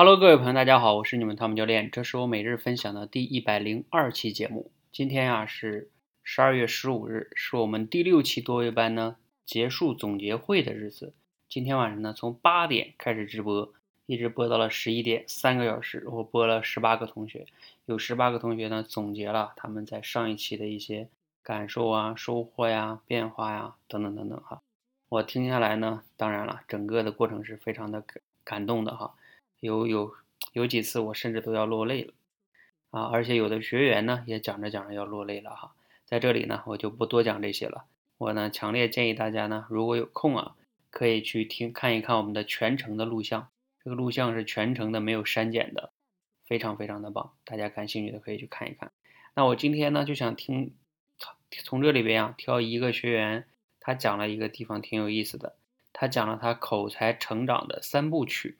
Hello，各位朋友，大家好，我是你们汤姆教练，这是我每日分享的第一百零二期节目。今天呀是十二月十五日，是我们第六期多位班呢结束总结会的日子。今天晚上呢从八点开始直播，一直播到了十一点，三个小时，我播了十八个同学，有十八个同学呢总结了他们在上一期的一些感受啊、收获呀、变化呀等等等等哈。我听下来呢，当然了，整个的过程是非常的感感动的哈。有有有几次我甚至都要落泪了啊！而且有的学员呢也讲着讲着要落泪了哈。在这里呢，我就不多讲这些了。我呢强烈建议大家呢，如果有空啊，可以去听看一看我们的全程的录像。这个录像是全程的，没有删减的，非常非常的棒。大家感兴趣的可以去看一看。那我今天呢就想听从这里边啊挑一个学员，他讲了一个地方挺有意思的。他讲了他口才成长的三部曲。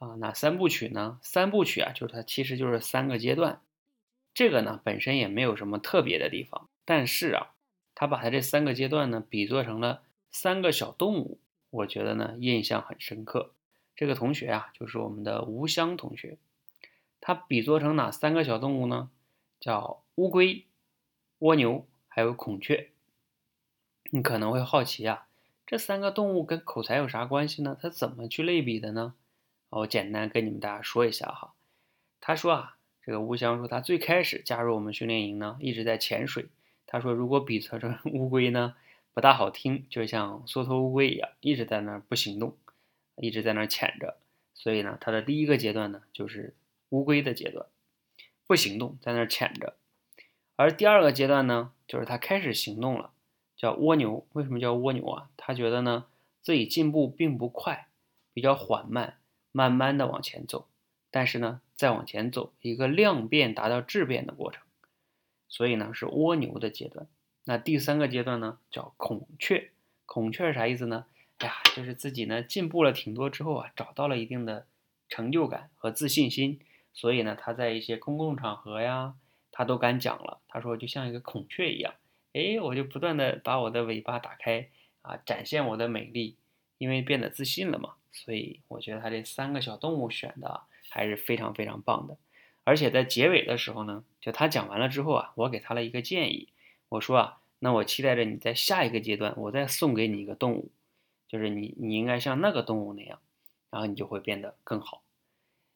啊，哪三部曲呢？三部曲啊，就是它其实就是三个阶段。这个呢本身也没有什么特别的地方，但是啊，他把他这三个阶段呢比作成了三个小动物，我觉得呢印象很深刻。这个同学啊，就是我们的吴香同学，他比作成哪三个小动物呢？叫乌龟、蜗牛还有孔雀。你可能会好奇啊，这三个动物跟口才有啥关系呢？他怎么去类比的呢？我简单跟你们大家说一下哈，他说啊，这个吴香说他最开始加入我们训练营呢，一直在潜水。他说如果比作成乌龟呢，不大好听，就像缩头乌龟一样，一直在那儿不行动，一直在那儿潜着。所以呢，他的第一个阶段呢，就是乌龟的阶段，不行动，在那儿潜着。而第二个阶段呢，就是他开始行动了，叫蜗牛。为什么叫蜗牛啊？他觉得呢，自己进步并不快，比较缓慢。慢慢的往前走，但是呢，再往前走，一个量变达到质变的过程，所以呢是蜗牛的阶段。那第三个阶段呢叫孔雀，孔雀是啥意思呢？哎呀，就是自己呢进步了挺多之后啊，找到了一定的成就感和自信心，所以呢他在一些公共场合呀，他都敢讲了。他说就像一个孔雀一样，哎，我就不断的把我的尾巴打开啊，展现我的美丽，因为变得自信了嘛。所以我觉得他这三个小动物选的还是非常非常棒的，而且在结尾的时候呢，就他讲完了之后啊，我给他了一个建议，我说啊，那我期待着你在下一个阶段，我再送给你一个动物，就是你你应该像那个动物那样，然后你就会变得更好。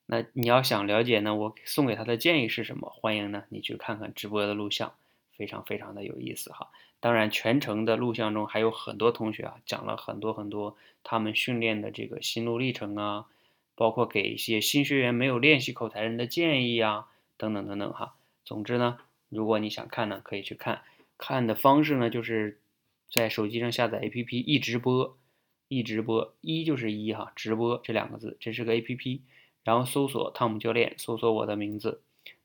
那你要想了解呢，我送给他的建议是什么？欢迎呢你去看看直播的录像。非常非常的有意思哈，当然全程的录像中还有很多同学啊讲了很多很多他们训练的这个心路历程啊，包括给一些新学员没有练习口才人的建议啊，等等等等哈。总之呢，如果你想看呢，可以去看，看的方式呢就是在手机上下载 APP 一直播，一直播一就是一哈，直播这两个字，这是个 APP，然后搜索汤姆教练，搜索我的名字，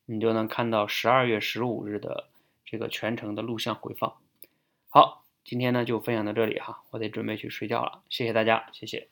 你就能看到十二月十五日的。这个全程的录像回放，好，今天呢就分享到这里哈，我得准备去睡觉了，谢谢大家，谢谢。